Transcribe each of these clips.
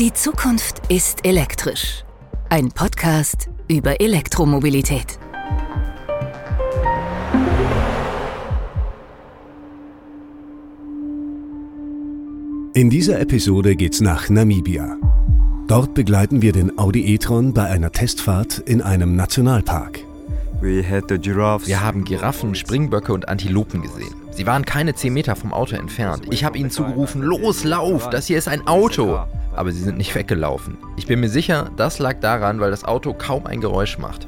Die Zukunft ist elektrisch. Ein Podcast über Elektromobilität. In dieser Episode geht's nach Namibia. Dort begleiten wir den Audi e-tron bei einer Testfahrt in einem Nationalpark. Wir haben Giraffen, Springböcke und Antilopen gesehen. Sie waren keine 10 Meter vom Auto entfernt. Ich habe ihnen zugerufen, los, lauf, das hier ist ein Auto. Aber sie sind nicht weggelaufen. Ich bin mir sicher, das lag daran, weil das Auto kaum ein Geräusch macht.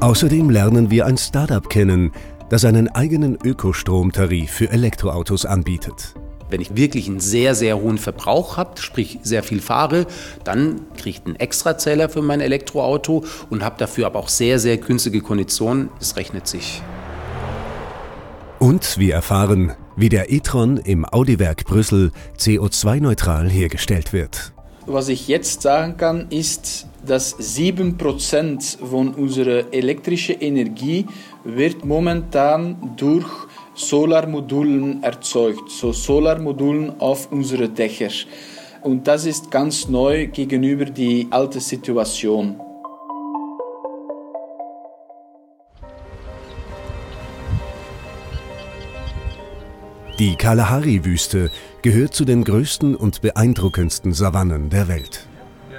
Außerdem lernen wir ein Startup kennen, das einen eigenen Ökostromtarif für Elektroautos anbietet. Wenn ich wirklich einen sehr, sehr hohen Verbrauch habe, sprich sehr viel fahre, dann kriege ich einen Extrazähler für mein Elektroauto und habe dafür aber auch sehr, sehr günstige Konditionen. Es rechnet sich. Und wir erfahren, wie der e-tron im Audiwerk Brüssel CO2-neutral hergestellt wird. Was ich jetzt sagen kann, ist, dass 7% von unserer elektrischen Energie wird momentan durch Solarmodulen erzeugt, so Solarmodulen auf unsere Dächer. Und das ist ganz neu gegenüber die alte Situation. Die Kalahari-Wüste gehört zu den größten und beeindruckendsten Savannen der Welt.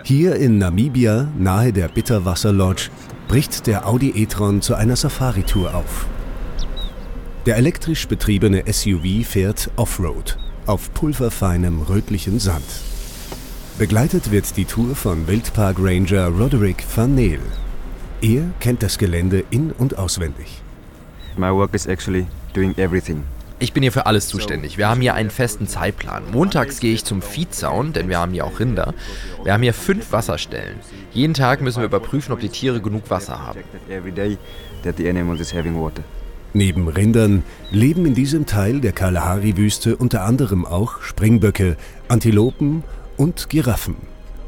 Hier in Namibia, nahe der Bitterwasser Lodge, bricht der Audi e-tron zu einer Safari-Tour auf. Der elektrisch betriebene SUV fährt Offroad auf pulverfeinem rötlichen Sand. Begleitet wird die Tour von Wildpark Ranger Roderick van Neel. Er kennt das Gelände in- und auswendig. My work is actually doing everything. Ich bin hier für alles zuständig. Wir haben hier einen festen Zeitplan. Montags gehe ich zum Viehzaun, denn wir haben hier auch Rinder. Wir haben hier fünf Wasserstellen. Jeden Tag müssen wir überprüfen, ob die Tiere genug Wasser haben. Neben Rindern leben in diesem Teil der Kalahari-Wüste unter anderem auch Springböcke, Antilopen und Giraffen.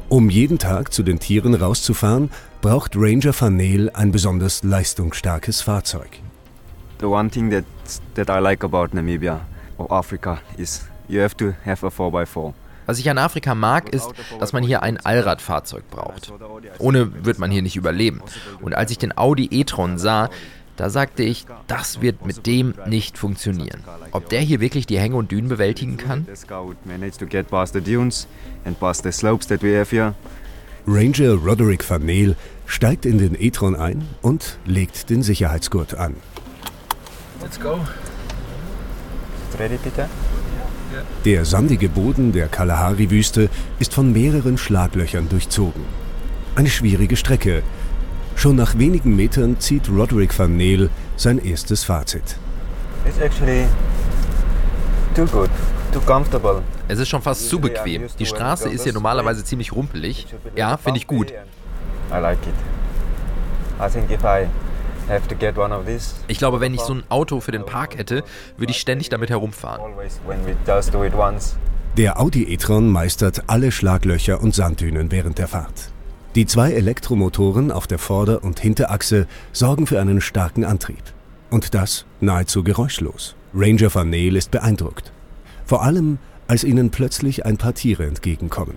Um jeden Tag zu den Tieren rauszufahren, braucht Ranger Van Neel ein besonders leistungsstarkes Fahrzeug. The one thing that, that I like about Namibia or Africa is you have to have a 4x4. Was ich an Afrika mag, ist, dass man hier ein Allradfahrzeug braucht. Ohne wird man hier nicht überleben. Und als ich den Audi e-tron sah, da sagte ich, das wird mit dem nicht funktionieren. Ob der hier wirklich die Hänge und Dünen bewältigen kann? Ranger Roderick van Neel steigt in den e-tron ein und legt den Sicherheitsgurt an. Let's go. Ready, bitte? Der sandige Boden der Kalahari-Wüste ist von mehreren Schlaglöchern durchzogen. Eine schwierige Strecke, Schon nach wenigen Metern zieht Roderick van Neel sein erstes Fazit. It's actually too good, too comfortable. Es ist schon fast zu bequem. Die Straße ist hier normalerweise ziemlich rumpelig. Ja, finde ich gut. I like it. I think if I ich glaube, wenn ich so ein Auto für den Park hätte, würde ich ständig damit herumfahren. Der Audi e-tron meistert alle Schlaglöcher und Sanddünen während der Fahrt. Die zwei Elektromotoren auf der Vorder- und Hinterachse sorgen für einen starken Antrieb. Und das nahezu geräuschlos. Ranger Van Neel ist beeindruckt. Vor allem, als ihnen plötzlich ein paar Tiere entgegenkommen.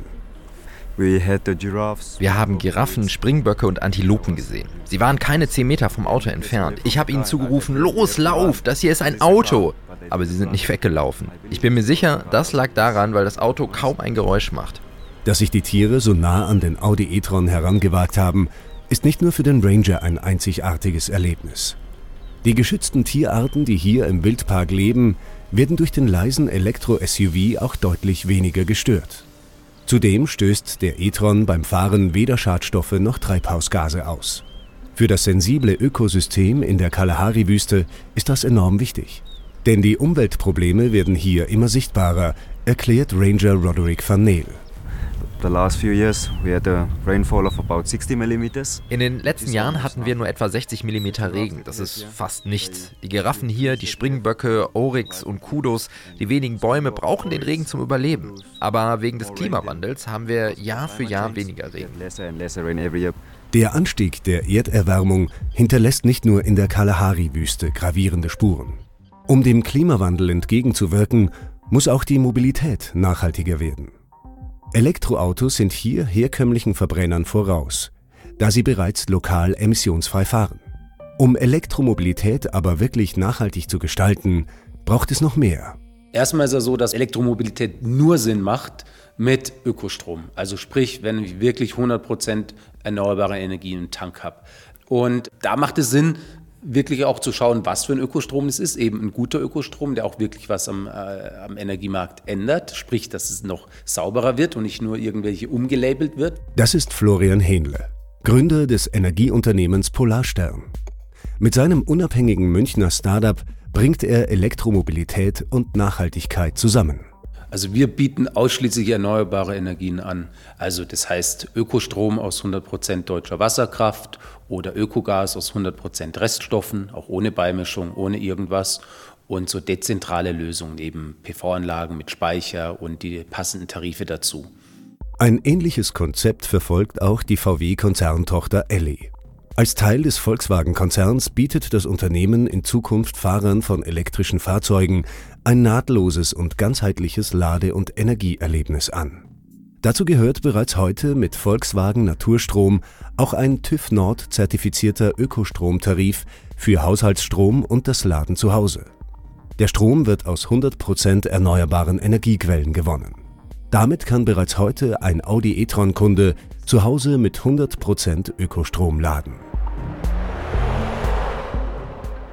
Wir haben Giraffen, Springböcke und Antilopen gesehen. Sie waren keine 10 Meter vom Auto entfernt. Ich habe ihnen zugerufen, los, lauf, das hier ist ein Auto. Aber sie sind nicht weggelaufen. Ich bin mir sicher, das lag daran, weil das Auto kaum ein Geräusch macht. Dass sich die Tiere so nah an den Audi e-tron herangewagt haben, ist nicht nur für den Ranger ein einzigartiges Erlebnis. Die geschützten Tierarten, die hier im Wildpark leben, werden durch den leisen Elektro-SUV auch deutlich weniger gestört. Zudem stößt der e-tron beim Fahren weder Schadstoffe noch Treibhausgase aus. Für das sensible Ökosystem in der Kalahari-Wüste ist das enorm wichtig. Denn die Umweltprobleme werden hier immer sichtbarer, erklärt Ranger Roderick van Neel. In den letzten Jahren hatten wir nur etwa 60 mm Regen. Das ist fast nichts. Die Giraffen hier, die Springböcke, Oryx und Kudos, die wenigen Bäume brauchen den Regen zum Überleben. Aber wegen des Klimawandels haben wir Jahr für Jahr weniger Regen. Der Anstieg der Erderwärmung hinterlässt nicht nur in der Kalahari-Wüste gravierende Spuren. Um dem Klimawandel entgegenzuwirken, muss auch die Mobilität nachhaltiger werden. Elektroautos sind hier herkömmlichen Verbrennern voraus, da sie bereits lokal emissionsfrei fahren. Um Elektromobilität aber wirklich nachhaltig zu gestalten, braucht es noch mehr. Erstmal ist es so, dass Elektromobilität nur Sinn macht mit Ökostrom. Also sprich, wenn ich wirklich 100% erneuerbare Energie im Tank habe. Und da macht es Sinn, wirklich auch zu schauen, was für ein Ökostrom es ist. Eben ein guter Ökostrom, der auch wirklich was am, äh, am Energiemarkt ändert. Sprich, dass es noch sauberer wird und nicht nur irgendwelche umgelabelt wird. Das ist Florian Hähnle, Gründer des Energieunternehmens Polarstern. Mit seinem unabhängigen Münchner Startup bringt er Elektromobilität und Nachhaltigkeit zusammen. Also wir bieten ausschließlich erneuerbare Energien an. Also das heißt Ökostrom aus 100% deutscher Wasserkraft oder Ökogas aus 100% Reststoffen, auch ohne Beimischung, ohne irgendwas. Und so dezentrale Lösungen, eben PV-Anlagen mit Speicher und die passenden Tarife dazu. Ein ähnliches Konzept verfolgt auch die VW-Konzerntochter Elli. Als Teil des Volkswagen-Konzerns bietet das Unternehmen in Zukunft Fahrern von elektrischen Fahrzeugen ein nahtloses und ganzheitliches Lade- und Energieerlebnis an. Dazu gehört bereits heute mit Volkswagen Naturstrom auch ein TÜV Nord zertifizierter Ökostromtarif für Haushaltsstrom und das Laden zu Hause. Der Strom wird aus 100% erneuerbaren Energiequellen gewonnen. Damit kann bereits heute ein Audi e-tron-Kunde zu Hause mit 100% Ökostrom laden.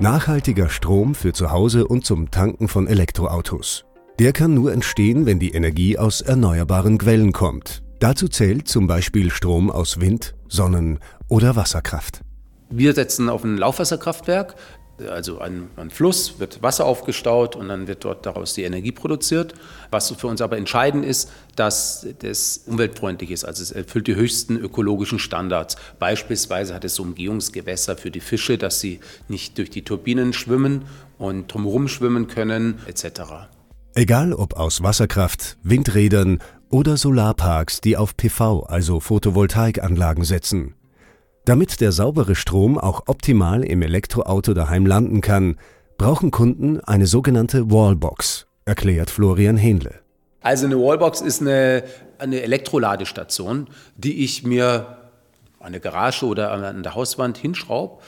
Nachhaltiger Strom für zu Hause und zum Tanken von Elektroautos. Der kann nur entstehen, wenn die Energie aus erneuerbaren Quellen kommt. Dazu zählt zum Beispiel Strom aus Wind, Sonnen- oder Wasserkraft. Wir setzen auf ein Laufwasserkraftwerk also ein, ein, Fluss, wird Wasser aufgestaut und dann wird dort daraus die Energie produziert. Was für uns aber entscheidend ist, dass das umweltfreundlich ist, also es erfüllt die höchsten ökologischen Standards. Beispielsweise hat es Umgehungsgewässer für die Fische, dass sie nicht durch die Turbinen schwimmen und drumherum schwimmen können, etc. Egal ob aus Wasserkraft, Windrädern oder Solarparks, die auf PV, also Photovoltaikanlagen setzen. Damit der saubere Strom auch optimal im Elektroauto daheim landen kann, brauchen Kunden eine sogenannte Wallbox, erklärt Florian Hähnle. Also eine Wallbox ist eine, eine Elektroladestation, die ich mir an der Garage oder an der Hauswand hinschraube.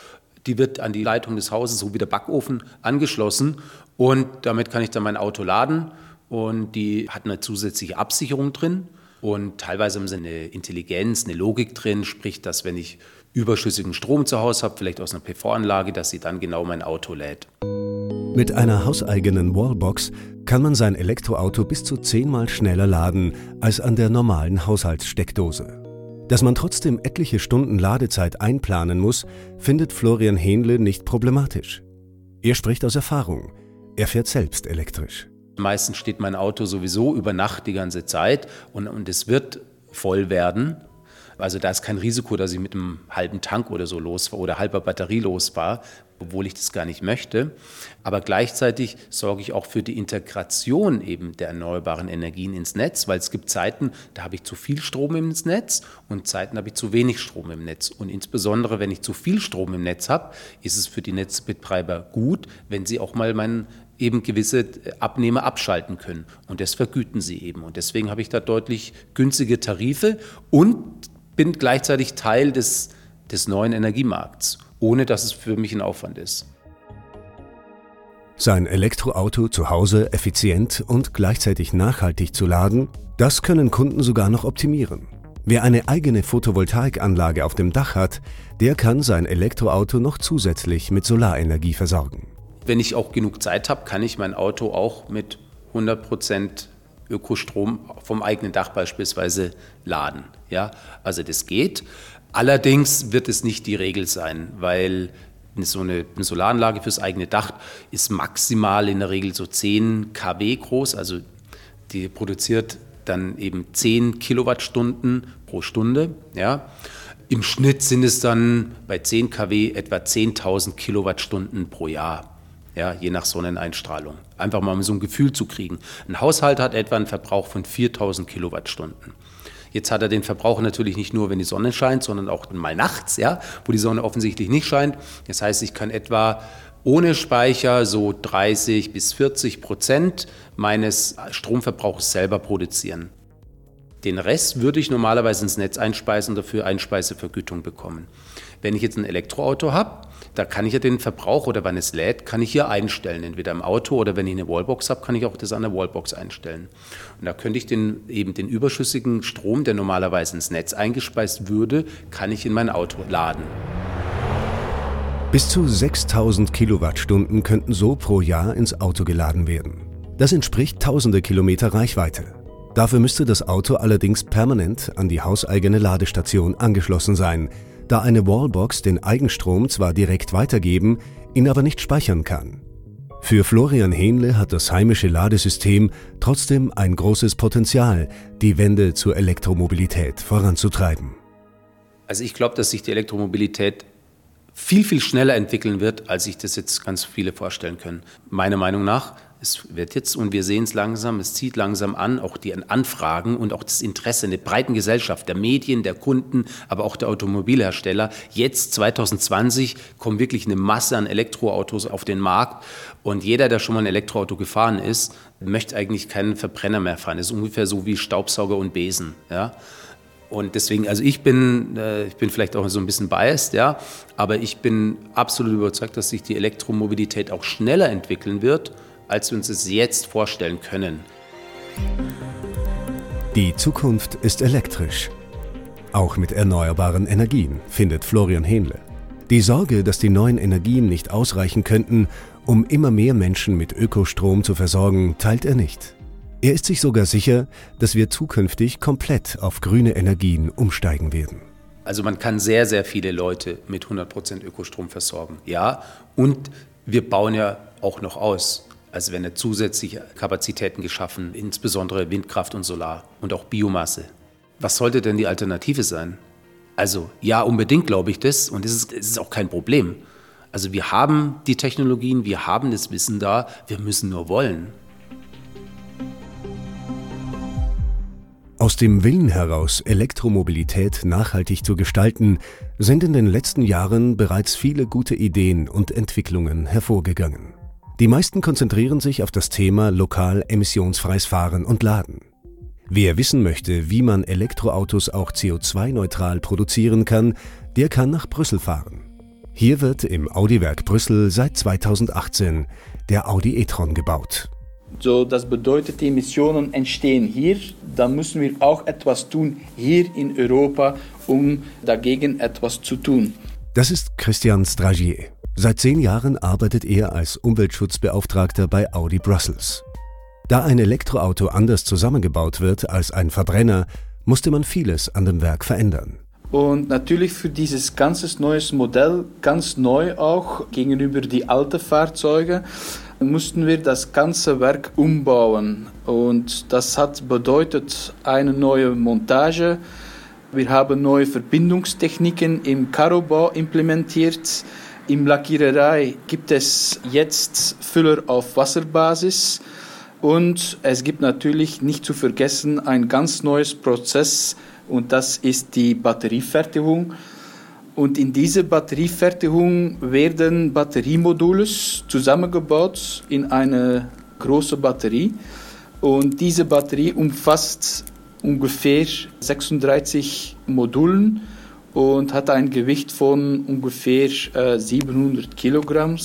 Die wird an die Leitung des Hauses, so wie der Backofen, angeschlossen und damit kann ich dann mein Auto laden und die hat eine zusätzliche Absicherung drin. Und teilweise haben sie eine Intelligenz, eine Logik drin, sprich, dass wenn ich überschüssigen Strom zu Hause habe, vielleicht aus einer PV-Anlage, dass sie dann genau mein Auto lädt. Mit einer hauseigenen Wallbox kann man sein Elektroauto bis zu zehnmal schneller laden als an der normalen Haushaltssteckdose. Dass man trotzdem etliche Stunden Ladezeit einplanen muss, findet Florian Hähnle nicht problematisch. Er spricht aus Erfahrung. Er fährt selbst elektrisch. Meistens steht mein Auto sowieso über Nacht die ganze Zeit und, und es wird voll werden. Also da ist kein Risiko, dass ich mit einem halben Tank oder so losfahre oder halber Batterie losfahre, obwohl ich das gar nicht möchte. Aber gleichzeitig sorge ich auch für die Integration eben der erneuerbaren Energien ins Netz, weil es gibt Zeiten, da habe ich zu viel Strom im Netz und Zeiten habe ich zu wenig Strom im Netz. Und insbesondere, wenn ich zu viel Strom im Netz habe, ist es für die Netzbetreiber gut, wenn sie auch mal meinen eben gewisse Abnehmer abschalten können. Und das vergüten sie eben. Und deswegen habe ich da deutlich günstige Tarife und bin gleichzeitig Teil des, des neuen Energiemarkts, ohne dass es für mich ein Aufwand ist. Sein Elektroauto zu Hause effizient und gleichzeitig nachhaltig zu laden, das können Kunden sogar noch optimieren. Wer eine eigene Photovoltaikanlage auf dem Dach hat, der kann sein Elektroauto noch zusätzlich mit Solarenergie versorgen. Wenn ich auch genug Zeit habe, kann ich mein Auto auch mit 100% Ökostrom vom eigenen Dach beispielsweise laden. Ja, also das geht. Allerdings wird es nicht die Regel sein, weil so eine, eine Solaranlage fürs eigene Dach ist maximal in der Regel so 10 kW groß, also die produziert dann eben 10 Kilowattstunden pro Stunde. Ja. Im Schnitt sind es dann bei 10 kW etwa 10.000 Kilowattstunden pro Jahr ja, je nach Sonneneinstrahlung. Einfach mal um so ein Gefühl zu kriegen. Ein Haushalt hat etwa einen Verbrauch von 4000 Kilowattstunden. Jetzt hat er den Verbrauch natürlich nicht nur, wenn die Sonne scheint, sondern auch mal nachts, ja, wo die Sonne offensichtlich nicht scheint. Das heißt, ich kann etwa ohne Speicher so 30 bis 40 Prozent meines Stromverbrauchs selber produzieren. Den Rest würde ich normalerweise ins Netz einspeisen und dafür Einspeisevergütung bekommen. Wenn ich jetzt ein Elektroauto habe, da kann ich ja den Verbrauch oder wann es lädt, kann ich hier einstellen, entweder im Auto oder wenn ich eine Wallbox habe, kann ich auch das an der Wallbox einstellen. Und da könnte ich den, eben den überschüssigen Strom, der normalerweise ins Netz eingespeist würde, kann ich in mein Auto laden. Bis zu 6000 Kilowattstunden könnten so pro Jahr ins Auto geladen werden. Das entspricht tausende Kilometer Reichweite. Dafür müsste das Auto allerdings permanent an die hauseigene Ladestation angeschlossen sein, da eine Wallbox den Eigenstrom zwar direkt weitergeben, ihn aber nicht speichern kann. Für Florian Hähnle hat das heimische Ladesystem trotzdem ein großes Potenzial, die Wende zur Elektromobilität voranzutreiben. Also ich glaube, dass sich die Elektromobilität viel, viel schneller entwickeln wird, als sich das jetzt ganz viele vorstellen können. Meiner Meinung nach es wird jetzt, und wir sehen es langsam, es zieht langsam an, auch die Anfragen und auch das Interesse in der breiten Gesellschaft, der Medien, der Kunden, aber auch der Automobilhersteller. Jetzt 2020 kommt wirklich eine Masse an Elektroautos auf den Markt und jeder, der schon mal ein Elektroauto gefahren ist, möchte eigentlich keinen Verbrenner mehr fahren. Das ist ungefähr so wie Staubsauger und Besen. Ja? Und deswegen, also ich bin, äh, ich bin vielleicht auch so ein bisschen biased, ja, aber ich bin absolut überzeugt, dass sich die Elektromobilität auch schneller entwickeln wird als wir uns es jetzt vorstellen können. Die Zukunft ist elektrisch. Auch mit erneuerbaren Energien, findet Florian Hähnle. Die Sorge, dass die neuen Energien nicht ausreichen könnten, um immer mehr Menschen mit Ökostrom zu versorgen, teilt er nicht. Er ist sich sogar sicher, dass wir zukünftig komplett auf grüne Energien umsteigen werden. Also man kann sehr, sehr viele Leute mit 100% Ökostrom versorgen. Ja, und wir bauen ja auch noch aus. Also werden ja zusätzliche Kapazitäten geschaffen, insbesondere Windkraft und Solar und auch Biomasse. Was sollte denn die Alternative sein? Also ja, unbedingt glaube ich das und es ist, es ist auch kein Problem. Also wir haben die Technologien, wir haben das Wissen da, wir müssen nur wollen. Aus dem Willen heraus, Elektromobilität nachhaltig zu gestalten, sind in den letzten Jahren bereits viele gute Ideen und Entwicklungen hervorgegangen. Die meisten konzentrieren sich auf das Thema lokal emissionsfreies Fahren und Laden. Wer wissen möchte, wie man Elektroautos auch CO2-neutral produzieren kann, der kann nach Brüssel fahren. Hier wird im Audi-Werk Brüssel seit 2018 der Audi e-tron gebaut. So, das bedeutet, die Emissionen entstehen hier. Dann müssen wir auch etwas tun hier in Europa, um dagegen etwas zu tun. Das ist Christian Stragier. Seit zehn Jahren arbeitet er als Umweltschutzbeauftragter bei Audi Brussels. Da ein Elektroauto anders zusammengebaut wird als ein Verbrenner, musste man vieles an dem Werk verändern. Und natürlich für dieses ganze neues Modell, ganz neu auch gegenüber die alten Fahrzeuge, mussten wir das ganze Werk umbauen. Und das hat bedeutet eine neue Montage. Wir haben neue Verbindungstechniken im Karobau implementiert. Im Lackiererei gibt es jetzt Füller auf Wasserbasis und es gibt natürlich nicht zu vergessen ein ganz neues Prozess und das ist die Batteriefertigung. Und in diese Batteriefertigung werden Batteriemodule zusammengebaut in eine große Batterie. Und diese Batterie umfasst ungefähr 36 Modulen und hat ein Gewicht von ungefähr äh, 700 Kilogramm.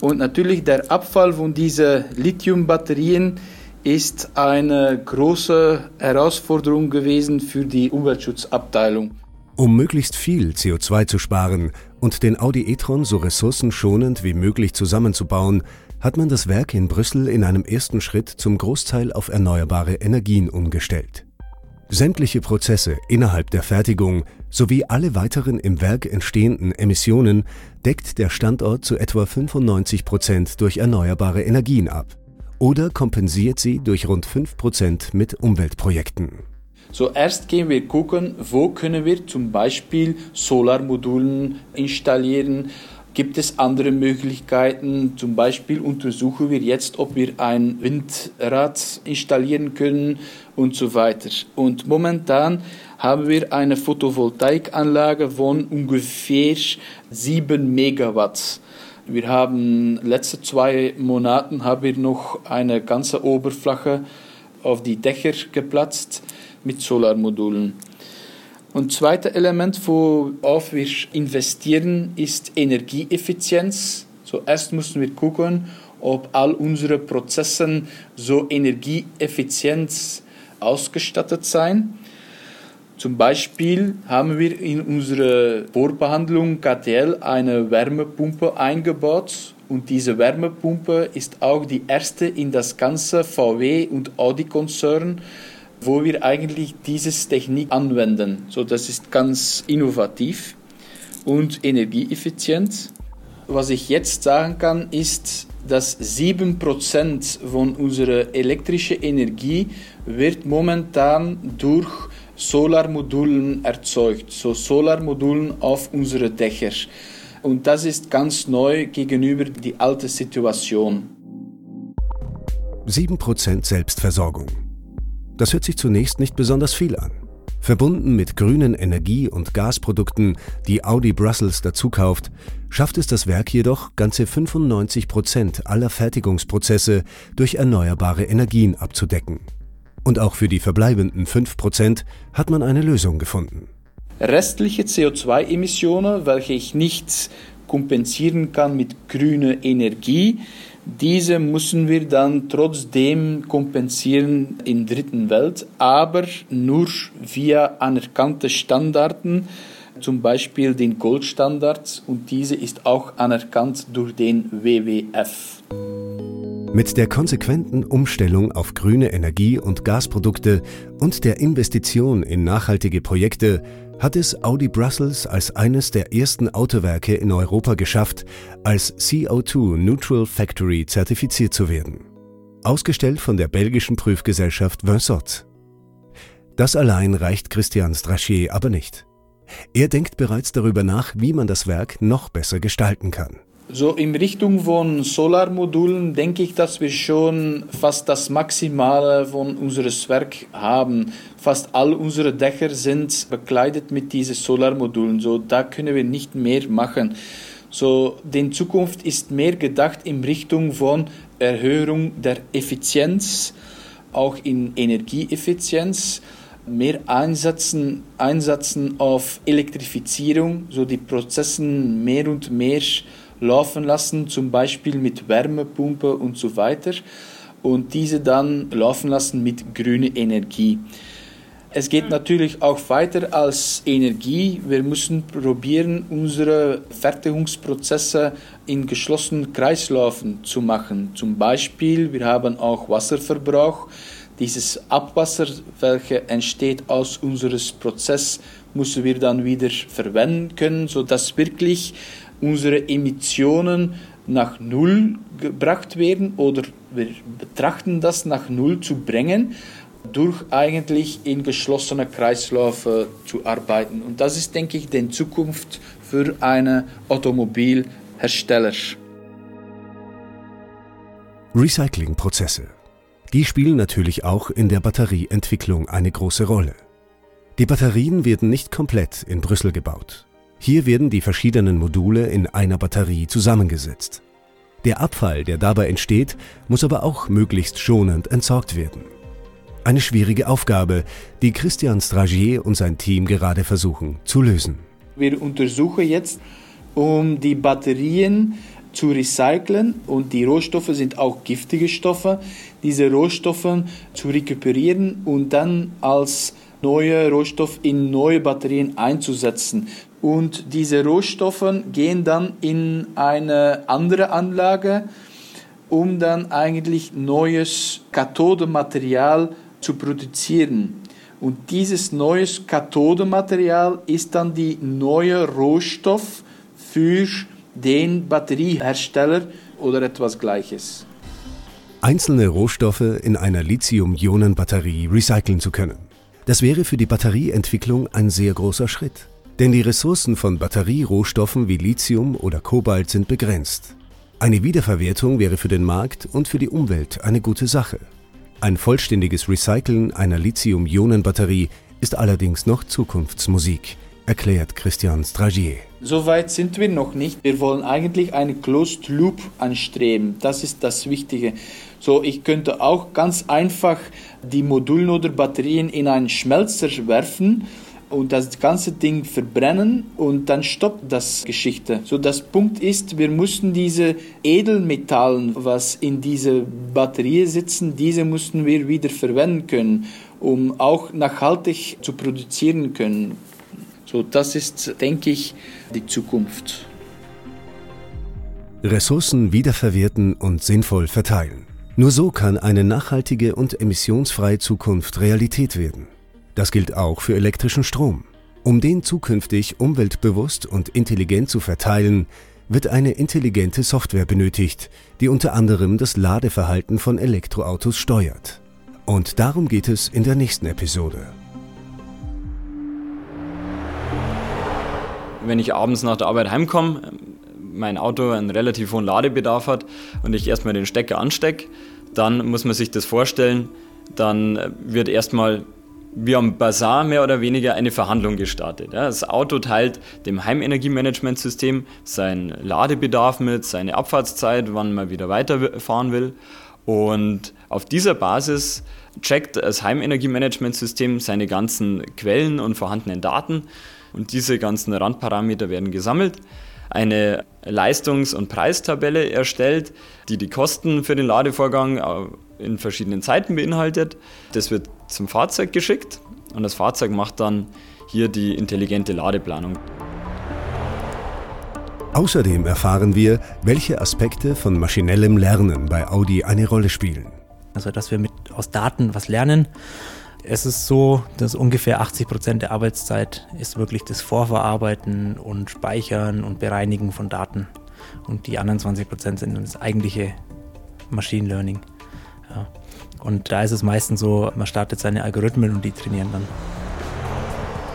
Und natürlich der Abfall von diesen Lithiumbatterien ist eine große Herausforderung gewesen für die Umweltschutzabteilung. Um möglichst viel CO2 zu sparen und den Audi e-tron so ressourcenschonend wie möglich zusammenzubauen, hat man das Werk in Brüssel in einem ersten Schritt zum Großteil auf erneuerbare Energien umgestellt. Sämtliche Prozesse innerhalb der Fertigung sowie alle weiteren im Werk entstehenden Emissionen deckt der Standort zu etwa 95 Prozent durch erneuerbare Energien ab oder kompensiert sie durch rund 5 Prozent mit Umweltprojekten. Zuerst gehen wir gucken, wo können wir zum Beispiel Solarmodulen installieren, Gibt es andere Möglichkeiten? Zum Beispiel untersuchen wir jetzt, ob wir ein Windrad installieren können und so weiter. Und momentan haben wir eine Photovoltaikanlage von ungefähr 7 Megawatt. Wir haben letzte zwei Monate haben wir noch eine ganze Oberfläche auf die Dächer geplatzt mit Solarmodulen. Und zweites Element, worauf wir investieren, ist Energieeffizienz. So erst müssen wir gucken, ob all unsere Prozesse so energieeffizient ausgestattet sind. Zum Beispiel haben wir in unserer Bohrbehandlung KTL eine Wärmepumpe eingebaut und diese Wärmepumpe ist auch die erste in das ganze VW und Audi-Konzern, wo wir eigentlich diese Technik anwenden. So, das ist ganz innovativ und energieeffizient. Was ich jetzt sagen kann, ist, dass 7% von unserer elektrischen Energie wird momentan durch Solarmodulen erzeugt, so Solarmodulen auf unsere Dächer. Und das ist ganz neu gegenüber die alte Situation. 7% Selbstversorgung. Das hört sich zunächst nicht besonders viel an. Verbunden mit grünen Energie- und Gasprodukten, die Audi Brussels dazukauft, schafft es das Werk jedoch, ganze 95 Prozent aller Fertigungsprozesse durch erneuerbare Energien abzudecken. Und auch für die verbleibenden 5 Prozent hat man eine Lösung gefunden. Restliche CO2-Emissionen, welche ich nicht kompensieren kann mit grüner Energie, diese müssen wir dann trotzdem kompensieren in dritten Welt, aber nur via anerkannte Standarden, zum Beispiel den Goldstandard und diese ist auch anerkannt durch den WWF. Mit der konsequenten Umstellung auf grüne Energie- und Gasprodukte und der Investition in nachhaltige Projekte hat es Audi Brussels als eines der ersten Autowerke in Europa geschafft, als CO2 Neutral Factory zertifiziert zu werden. Ausgestellt von der belgischen Prüfgesellschaft Vinsot. Das allein reicht Christian Strachier aber nicht. Er denkt bereits darüber nach, wie man das Werk noch besser gestalten kann. So in Richtung von Solarmodulen denke ich, dass wir schon fast das Maximale von unseres Werk haben. Fast all unsere Dächer sind bekleidet mit diesen Solarmodulen. So da können wir nicht mehr machen. So die Zukunft ist mehr gedacht in Richtung von Erhöhung der Effizienz, auch in Energieeffizienz mehr einsetzen, einsetzen auf Elektrifizierung, so die Prozesse mehr und mehr laufen lassen, zum Beispiel mit Wärmepumpe und so weiter und diese dann laufen lassen mit grüner Energie. Es geht natürlich auch weiter als Energie. Wir müssen probieren, unsere Fertigungsprozesse in geschlossenen Kreislaufen zu machen. Zum Beispiel, wir haben auch Wasserverbrauch. Dieses Abwasser, welches entsteht aus unserem Prozess, müssen wir dann wieder verwenden können, sodass wirklich unsere Emissionen nach Null gebracht werden oder wir betrachten das nach Null zu bringen, durch eigentlich in geschlossene Kreisläufe zu arbeiten. Und das ist, denke ich, die Zukunft für einen Automobilhersteller. Recyclingprozesse. Die spielen natürlich auch in der Batterieentwicklung eine große Rolle. Die Batterien werden nicht komplett in Brüssel gebaut. Hier werden die verschiedenen Module in einer Batterie zusammengesetzt. Der Abfall, der dabei entsteht, muss aber auch möglichst schonend entsorgt werden. Eine schwierige Aufgabe, die Christian Stragier und sein Team gerade versuchen zu lösen. Wir untersuchen jetzt, um die Batterien zu recyceln und die Rohstoffe sind auch giftige Stoffe, diese Rohstoffe zu rekuperieren und dann als neue Rohstoff in neue Batterien einzusetzen. Und diese Rohstoffe gehen dann in eine andere Anlage, um dann eigentlich neues Kathodematerial zu produzieren. Und dieses neues Kathodematerial ist dann die neue Rohstoff für den Batteriehersteller oder etwas Gleiches. Einzelne Rohstoffe in einer Lithium-Ionen-Batterie recyceln zu können. Das wäre für die Batterieentwicklung ein sehr großer Schritt. Denn die Ressourcen von Batterierohstoffen wie Lithium oder Kobalt sind begrenzt. Eine Wiederverwertung wäre für den Markt und für die Umwelt eine gute Sache. Ein vollständiges Recyceln einer Lithium-Ionen-Batterie ist allerdings noch Zukunftsmusik, erklärt Christian Stragier. So weit sind wir noch nicht. Wir wollen eigentlich eine Closed Loop anstreben. Das ist das Wichtige. So, ich könnte auch ganz einfach die Module oder Batterien in einen Schmelzer werfen und das ganze Ding verbrennen und dann stoppt das Geschichte. So das Punkt ist, wir müssen diese Edelmetallen, was in diese Batterie sitzen, diese müssen wir wieder verwenden können, um auch nachhaltig zu produzieren können. So das ist, denke ich, die Zukunft. Ressourcen wiederverwerten und sinnvoll verteilen. Nur so kann eine nachhaltige und emissionsfreie Zukunft Realität werden. Das gilt auch für elektrischen Strom. Um den zukünftig umweltbewusst und intelligent zu verteilen, wird eine intelligente Software benötigt, die unter anderem das Ladeverhalten von Elektroautos steuert. Und darum geht es in der nächsten Episode. Wenn ich abends nach der Arbeit heimkomme, mein Auto einen relativ hohen Ladebedarf hat und ich erstmal den Stecker anstecke, dann muss man sich das vorstellen, dann wird erstmal wie am Bazar mehr oder weniger eine Verhandlung gestartet. Das Auto teilt dem Heimenergiemanagementsystem seinen Ladebedarf mit, seine Abfahrtszeit, wann man wieder weiterfahren will. Und auf dieser Basis checkt das Heimenergiemanagementsystem seine ganzen Quellen und vorhandenen Daten. Und diese ganzen Randparameter werden gesammelt eine Leistungs- und Preistabelle erstellt, die die Kosten für den Ladevorgang äh, in verschiedenen Zeiten beinhaltet. Das wird zum Fahrzeug geschickt und das Fahrzeug macht dann hier die intelligente Ladeplanung. Außerdem erfahren wir, welche Aspekte von maschinellem Lernen bei Audi eine Rolle spielen. Also, dass wir mit, aus Daten was lernen es ist so, dass ungefähr 80 Prozent der Arbeitszeit ist wirklich das Vorverarbeiten und Speichern und Bereinigen von Daten. Und die anderen 20 Prozent sind das eigentliche Machine Learning. Und da ist es meistens so, man startet seine Algorithmen und die trainieren dann.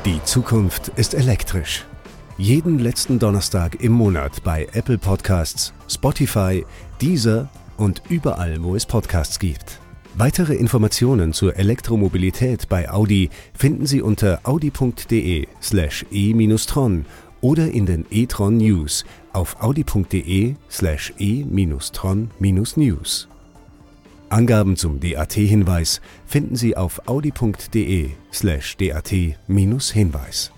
Die Zukunft ist elektrisch. Jeden letzten Donnerstag im Monat bei Apple Podcasts, Spotify, Deezer und überall, wo es Podcasts gibt. Weitere Informationen zur Elektromobilität bei Audi finden Sie unter audi.de/slash e-tron oder in den e-tron News auf audi.de/slash e-tron-news. Angaben zum DAT-Hinweis finden Sie auf audi.de/slash dat-hinweis.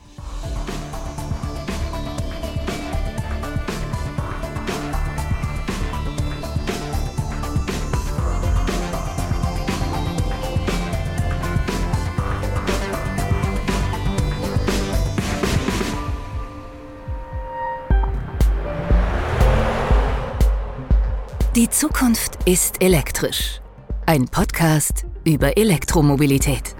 Die Zukunft ist elektrisch. Ein Podcast über Elektromobilität.